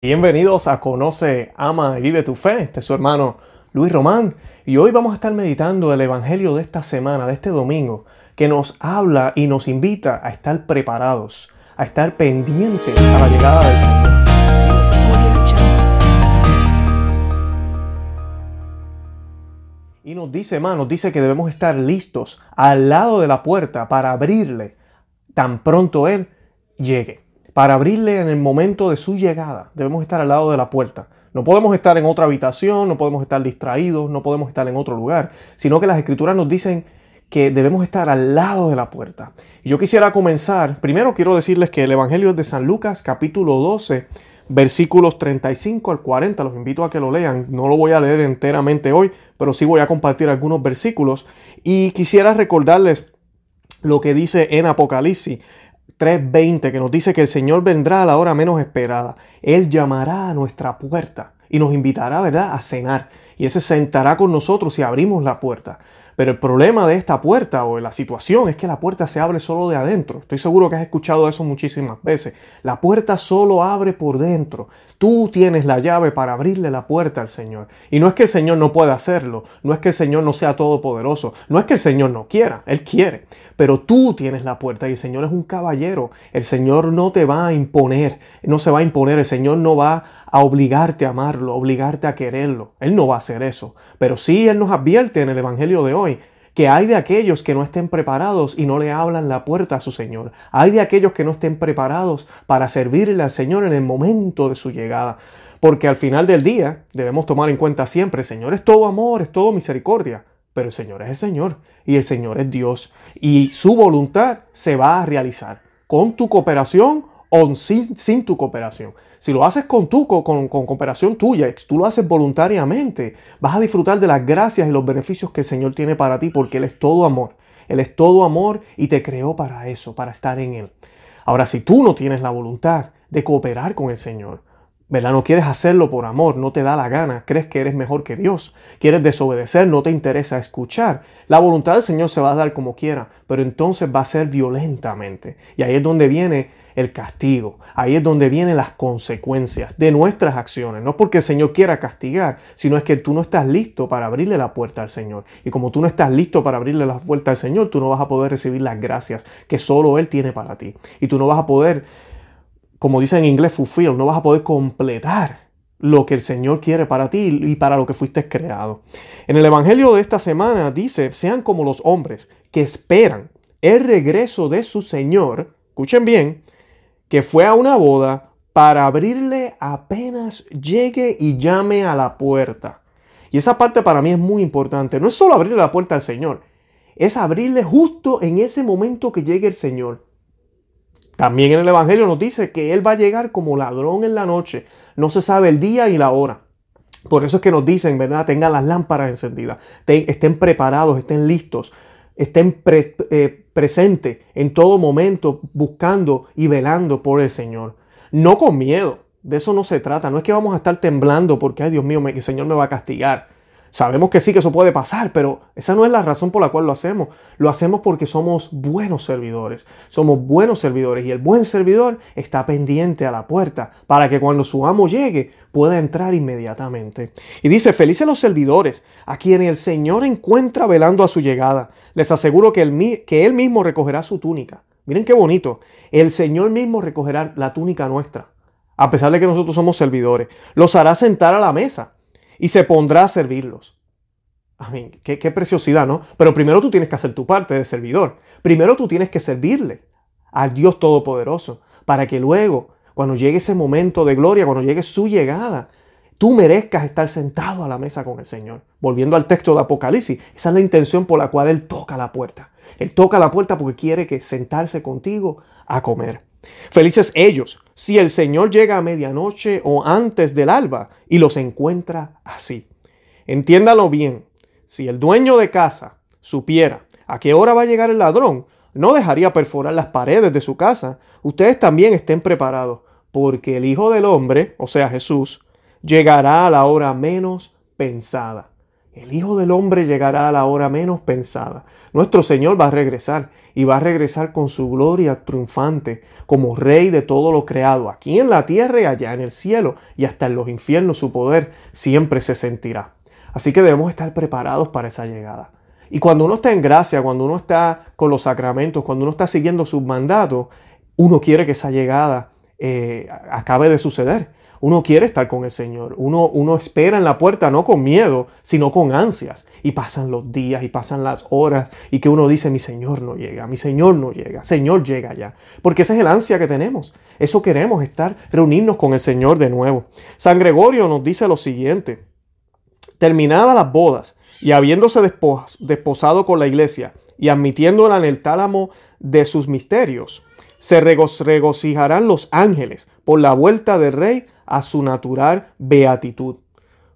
Bienvenidos a Conoce, Ama y Vive tu Fe. Este es su hermano Luis Román y hoy vamos a estar meditando el Evangelio de esta semana, de este domingo, que nos habla y nos invita a estar preparados, a estar pendientes a la llegada del Señor. Y nos dice más, nos dice que debemos estar listos al lado de la puerta para abrirle tan pronto Él llegue para abrirle en el momento de su llegada. Debemos estar al lado de la puerta. No podemos estar en otra habitación, no podemos estar distraídos, no podemos estar en otro lugar, sino que las escrituras nos dicen que debemos estar al lado de la puerta. Y yo quisiera comenzar, primero quiero decirles que el Evangelio de San Lucas capítulo 12, versículos 35 al 40, los invito a que lo lean, no lo voy a leer enteramente hoy, pero sí voy a compartir algunos versículos y quisiera recordarles lo que dice en Apocalipsis 3.20 que nos dice que el Señor vendrá a la hora menos esperada. Él llamará a nuestra puerta y nos invitará, ¿verdad?, a cenar. Y Él se sentará con nosotros si abrimos la puerta. Pero el problema de esta puerta o de la situación es que la puerta se abre solo de adentro. Estoy seguro que has escuchado eso muchísimas veces. La puerta solo abre por dentro. Tú tienes la llave para abrirle la puerta al Señor. Y no es que el Señor no pueda hacerlo. No es que el Señor no sea todopoderoso. No es que el Señor no quiera. Él quiere. Pero tú tienes la puerta y el Señor es un caballero. El Señor no te va a imponer. No se va a imponer. El Señor no va a obligarte a amarlo, obligarte a quererlo. Él no va a hacer eso. Pero sí Él nos advierte en el Evangelio de hoy que hay de aquellos que no estén preparados y no le hablan la puerta a su Señor. Hay de aquellos que no estén preparados para servirle al Señor en el momento de su llegada. Porque al final del día debemos tomar en cuenta siempre, Señor es todo amor, es todo misericordia, pero el Señor es el Señor y el Señor es Dios y su voluntad se va a realizar con tu cooperación o sin, sin tu cooperación. Si lo haces con tu con, con cooperación tuya, tú lo haces voluntariamente, vas a disfrutar de las gracias y los beneficios que el Señor tiene para ti porque Él es todo amor. Él es todo amor y te creó para eso, para estar en Él. Ahora, si tú no tienes la voluntad de cooperar con el Señor, ¿verdad? No quieres hacerlo por amor, no te da la gana, crees que eres mejor que Dios, quieres desobedecer, no te interesa escuchar. La voluntad del Señor se va a dar como quiera, pero entonces va a ser violentamente. Y ahí es donde viene el castigo, ahí es donde vienen las consecuencias de nuestras acciones. No porque el Señor quiera castigar, sino es que tú no estás listo para abrirle la puerta al Señor. Y como tú no estás listo para abrirle la puerta al Señor, tú no vas a poder recibir las gracias que solo Él tiene para ti. Y tú no vas a poder como dice en inglés, fulfill, no vas a poder completar lo que el Señor quiere para ti y para lo que fuiste creado. En el Evangelio de esta semana dice, sean como los hombres que esperan el regreso de su Señor, escuchen bien, que fue a una boda para abrirle apenas llegue y llame a la puerta. Y esa parte para mí es muy importante. No es solo abrirle la puerta al Señor, es abrirle justo en ese momento que llegue el Señor. También en el Evangelio nos dice que Él va a llegar como ladrón en la noche. No se sabe el día y la hora. Por eso es que nos dicen, ¿verdad? Tengan las lámparas encendidas, estén preparados, estén listos, estén eh, presentes en todo momento buscando y velando por el Señor. No con miedo, de eso no se trata. No es que vamos a estar temblando porque, ay Dios mío, el Señor me va a castigar. Sabemos que sí que eso puede pasar, pero esa no es la razón por la cual lo hacemos. Lo hacemos porque somos buenos servidores. Somos buenos servidores y el buen servidor está pendiente a la puerta para que cuando su amo llegue pueda entrar inmediatamente. Y dice, felices los servidores a quienes el Señor encuentra velando a su llegada. Les aseguro que, el, que Él mismo recogerá su túnica. Miren qué bonito. El Señor mismo recogerá la túnica nuestra. A pesar de que nosotros somos servidores. Los hará sentar a la mesa y se pondrá a servirlos. A mí, qué, qué preciosidad, ¿no? Pero primero tú tienes que hacer tu parte de servidor. Primero tú tienes que servirle al Dios Todopoderoso para que luego, cuando llegue ese momento de gloria, cuando llegue su llegada, tú merezcas estar sentado a la mesa con el Señor. Volviendo al texto de Apocalipsis, esa es la intención por la cual Él toca la puerta. Él toca la puerta porque quiere que sentarse contigo a comer. Felices ellos si el Señor llega a medianoche o antes del alba y los encuentra así. Entiéndalo bien, si el dueño de casa supiera a qué hora va a llegar el ladrón, no dejaría perforar las paredes de su casa. Ustedes también estén preparados, porque el Hijo del Hombre, o sea Jesús, llegará a la hora menos pensada. El Hijo del Hombre llegará a la hora menos pensada. Nuestro Señor va a regresar y va a regresar con su gloria triunfante como Rey de todo lo creado, aquí en la tierra y allá en el cielo, y hasta en los infiernos su poder siempre se sentirá. Así que debemos estar preparados para esa llegada. Y cuando uno está en gracia, cuando uno está con los sacramentos, cuando uno está siguiendo sus mandatos, uno quiere que esa llegada eh, acabe de suceder. Uno quiere estar con el Señor. Uno, uno espera en la puerta no con miedo, sino con ansias. Y pasan los días y pasan las horas y que uno dice, mi Señor no llega, mi Señor no llega, Señor llega ya. Porque esa es el ansia que tenemos. Eso queremos, estar, reunirnos con el Señor de nuevo. San Gregorio nos dice lo siguiente. Terminadas las bodas y habiéndose desposado con la iglesia y admitiéndola en el tálamo de sus misterios, se regocijarán los ángeles por la vuelta del rey a su natural beatitud.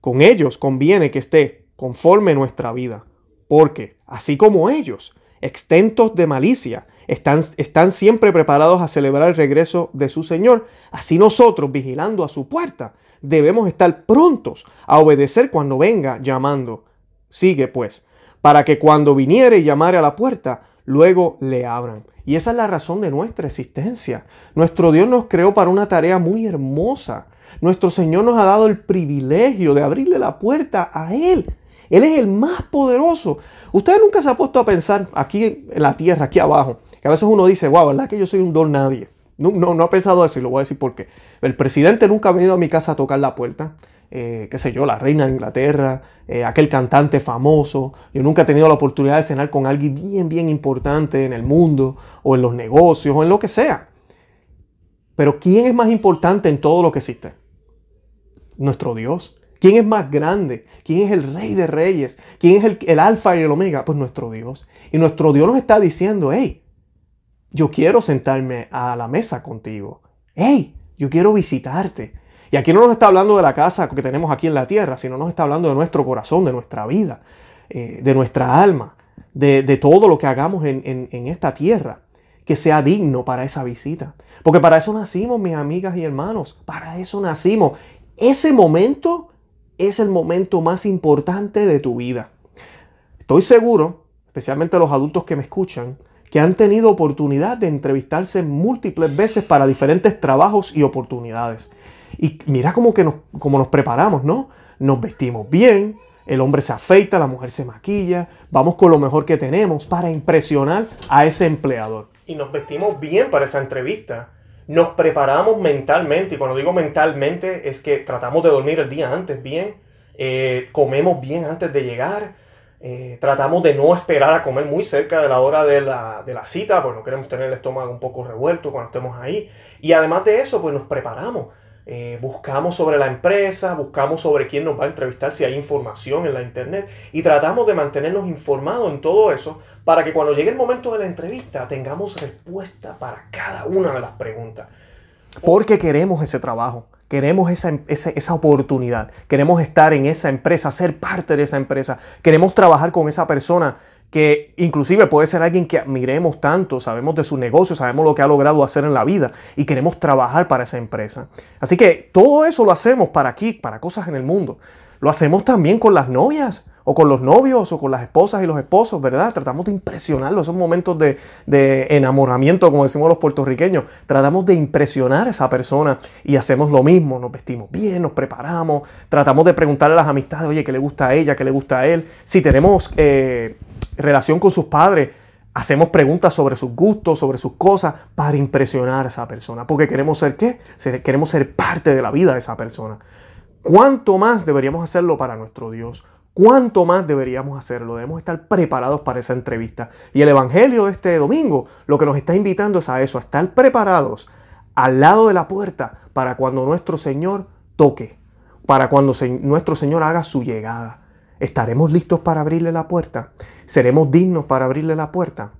Con ellos conviene que esté conforme nuestra vida, porque, así como ellos, extentos de malicia, están, están, siempre preparados a celebrar el regreso de su Señor, así nosotros, vigilando a su puerta, debemos estar prontos a obedecer cuando venga llamando. Sigue pues, para que cuando viniere y llamare a la puerta, luego le abran. Y esa es la razón de nuestra existencia. Nuestro Dios nos creó para una tarea muy hermosa. Nuestro Señor nos ha dado el privilegio de abrirle la puerta a Él. Él es el más poderoso. Usted nunca se ha puesto a pensar aquí en la tierra, aquí abajo, que a veces uno dice, wow, ¿verdad que yo soy un don nadie? No, no, ha pensado eso y lo voy a decir por qué. El presidente nunca ha venido a mi casa a tocar la puerta. Eh, qué sé yo, la reina de Inglaterra, eh, aquel cantante famoso. Yo nunca he tenido la oportunidad de cenar con alguien bien, bien importante en el mundo o en los negocios o en lo que sea. Pero ¿quién es más importante en todo lo que existe? Nuestro Dios. ¿Quién es más grande? ¿Quién es el rey de reyes? ¿Quién es el, el alfa y el omega? Pues nuestro Dios. Y nuestro Dios nos está diciendo, hey, yo quiero sentarme a la mesa contigo. Hey, yo quiero visitarte. Y aquí no nos está hablando de la casa que tenemos aquí en la tierra, sino nos está hablando de nuestro corazón, de nuestra vida, eh, de nuestra alma, de, todo lo que hagamos en, en esta tierra, que sea digno para esa visita. Porque para eso nacimos, mis amigas y hermanos, para eso nacimos. Ese momento es el momento más importante de tu vida. Estoy seguro, especialmente los adultos que me escuchan, que han tenido oportunidad de entrevistarse múltiples veces para diferentes trabajos y oportunidades. Y mira cómo, que nos, nos preparamos, ¿no? Nos vestimos bien, el hombre se afeita, la mujer se maquilla, vamos con lo mejor que tenemos para impresionar a ese empleador. Y nos vestimos bien para esa entrevista. Nos preparamos mentalmente, y cuando digo mentalmente es que tratamos de dormir el día antes bien, eh, comemos bien antes de llegar, eh, tratamos de no esperar a comer muy cerca de la hora de la, de la cita, porque no queremos tener el estómago un poco revuelto cuando estemos ahí. Y además de eso, pues nos preparamos. Eh, buscamos sobre la empresa, buscamos sobre quién nos va a entrevistar, si hay información en la internet y tratamos de mantenernos informados en todo eso para que cuando llegue el momento de la entrevista tengamos respuesta para cada una de las preguntas. Porque queremos ese trabajo, queremos esa, esa, oportunidad, queremos estar en esa empresa, ser parte de esa empresa, queremos trabajar con esa persona que inclusive puede ser alguien que admiremos tanto, sabemos de su negocio, sabemos lo que ha logrado hacer en la vida y queremos trabajar para esa empresa. Así que todo eso lo hacemos para aquí, para cosas en el mundo. Lo hacemos también con las novias o con los novios o con las esposas y los esposos, ¿verdad? Tratamos de impresionarlos, esos momentos de, enamoramiento, como decimos los puertorriqueños. Tratamos de impresionar a esa persona y hacemos lo mismo, nos vestimos bien, nos preparamos, tratamos de preguntarle a las amistades, oye, ¿qué le gusta a ella? ¿Qué le gusta a él? Si tenemos... Eh, relación con sus padres, hacemos preguntas sobre sus gustos, sobre sus cosas, para impresionar a esa persona. Porque queremos ser qué? Queremos ser parte de la vida de esa persona. ¿Cuánto más deberíamos hacerlo para nuestro Dios? ¿Cuánto más deberíamos hacerlo? Debemos estar preparados para esa entrevista. Y el Evangelio de este domingo lo que nos está invitando es a eso, a estar preparados al lado de la puerta para cuando nuestro Señor toque, para cuando nuestro Señor haga su llegada. ¿Estaremos listos para abrirle la puerta? ¿Seremos dignos para abrirle la puerta?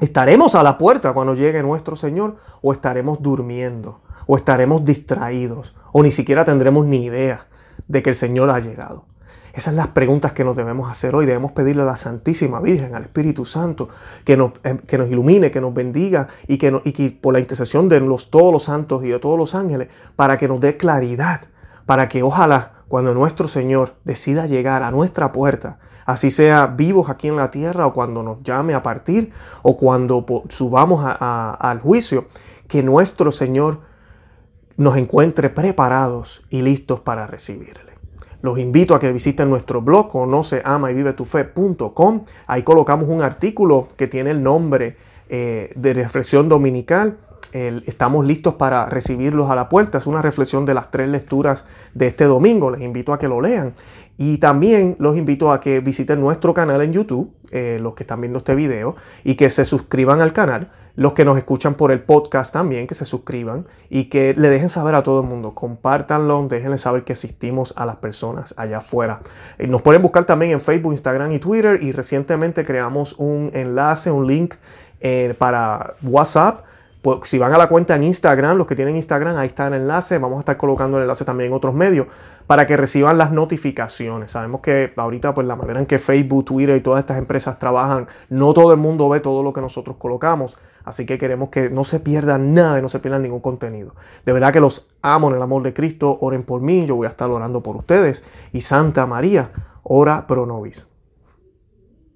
¿Estaremos a la puerta cuando llegue nuestro Señor o estaremos durmiendo? ¿O estaremos distraídos? ¿O ni siquiera tendremos ni idea de que el Señor ha llegado? Esas son las preguntas que nos debemos hacer hoy. Debemos pedirle a la Santísima Virgen, al Espíritu Santo, que nos, eh, que nos ilumine, que nos bendiga y que, y que por la intercesión de los, todos los santos y de todos los ángeles, para que nos dé claridad, para que ojalá cuando nuestro Señor decida llegar a nuestra puerta, así sea vivos aquí en la tierra o cuando nos llame a partir o cuando subamos al juicio, que nuestro Señor nos encuentre preparados y listos para recibirle. Los invito a que visiten nuestro blog conoce, ama y vive tu fe.com. Ahí colocamos un artículo que tiene el nombre eh, de reflexión dominical estamos listos para recibirlos a la puerta. Es una reflexión de las tres lecturas de este domingo. Les invito a que lo lean. Y también los invito a que visiten nuestro canal en YouTube, eh, los que están viendo este video, y que se suscriban al canal. Los que nos escuchan por el podcast también, que se suscriban y que le dejen saber a todo el mundo. Compártanlo, déjenle saber que existimos a las personas allá afuera. Eh, nos pueden buscar también en Facebook, Instagram y Twitter. Y recientemente creamos un enlace, un link eh, para WhatsApp pues, si van a la cuenta en Instagram, los que tienen Instagram, ahí está el enlace. Vamos a estar colocando el enlace también en otros medios para que reciban las notificaciones. Sabemos que ahorita, pues la manera en que Facebook, Twitter y todas estas empresas trabajan, no todo el mundo ve todo lo que nosotros colocamos. Así que queremos que no se pierdan nada y no se pierdan ningún contenido. De verdad que los amo en el amor de Cristo. Oren por mí, yo voy a estar orando por ustedes. Y Santa María, ora pro nobis.